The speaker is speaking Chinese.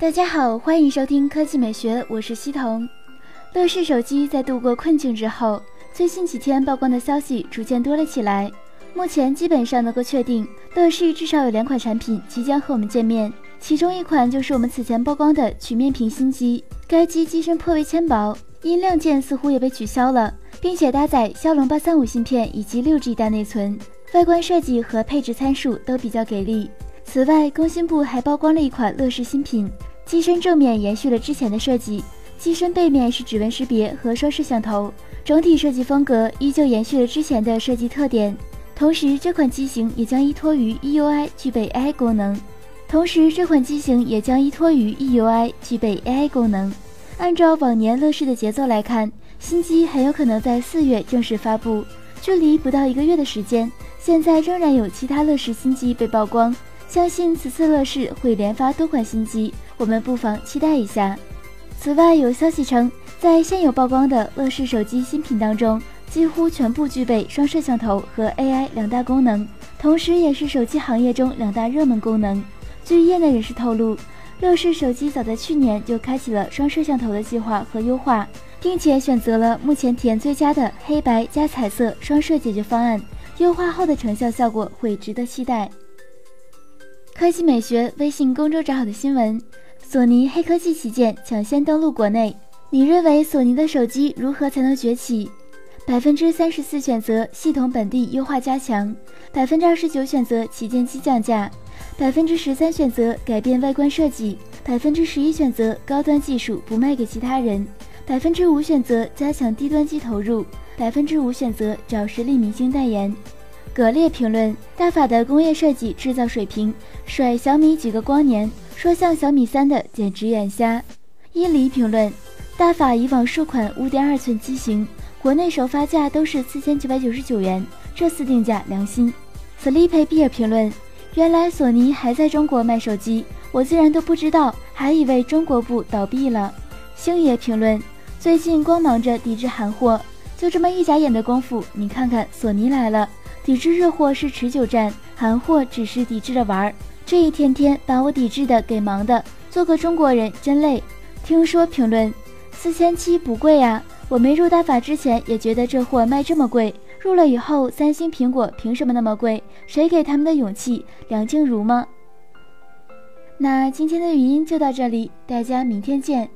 大家好，欢迎收听科技美学，我是西彤。乐视手机在度过困境之后，最近几天曝光的消息逐渐多了起来。目前基本上能够确定，乐视至少有两款产品即将和我们见面，其中一款就是我们此前曝光的曲面屏新机。该机机身颇为纤薄，音量键似乎也被取消了，并且搭载骁龙八三五芯片以及六 G 大内存，外观设计和配置参数都比较给力。此外，工信部还曝光了一款乐视新品。机身正面延续了之前的设计，机身背面是指纹识别和双摄像头，整体设计风格依旧延续了之前的设计特点。同时，这款机型也将依托于 EUI 具备 AI 功能。同时，这款机型也将依托于 EUI 具备 AI 功能。按照往年乐视的节奏来看，新机很有可能在四月正式发布，距离不到一个月的时间。现在仍然有其他乐视新机被曝光，相信此次乐视会连发多款新机。我们不妨期待一下。此外，有消息称，在现有曝光的乐视手机新品当中，几乎全部具备双摄像头和 AI 两大功能，同时也是手机行业中两大热门功能。据业内人士透露，乐视手机早在去年就开启了双摄像头的计划和优化，并且选择了目前体验最佳的黑白加彩色双摄解决方案，优化后的成效效果会值得期待。科技美学微信公众账号的新闻。索尼黑科技旗舰抢先登陆国内，你认为索尼的手机如何才能崛起？百分之三十四选择系统本地优化加强，百分之二十九选择旗舰机降价，百分之十三选择改变外观设计，百分之十一选择高端技术不卖给其他人，百分之五选择加强低端机投入，百分之五选择找实力明星代言。格列评论：大法的工业设计制造水平甩小米几个光年。说像小米三的简直眼瞎。伊犁评论：大法以往数款五点二寸机型，国内首发价都是四千九百九十九元，这次定价良心。Sleep Beer 评论：原来索尼还在中国卖手机，我竟然都不知道，还以为中国部倒闭了。星爷评论：最近光忙着抵制韩货，就这么一眨眼的功夫，你看看索尼来了，抵制日货是持久战，韩货只是抵制着玩儿。这一天天把我抵制的给忙的，做个中国人真累。听说评论四千七不贵啊，我没入大法之前也觉得这货卖这么贵，入了以后三星苹果凭什么那么贵？谁给他们的勇气？梁静茹吗？那今天的语音就到这里，大家明天见。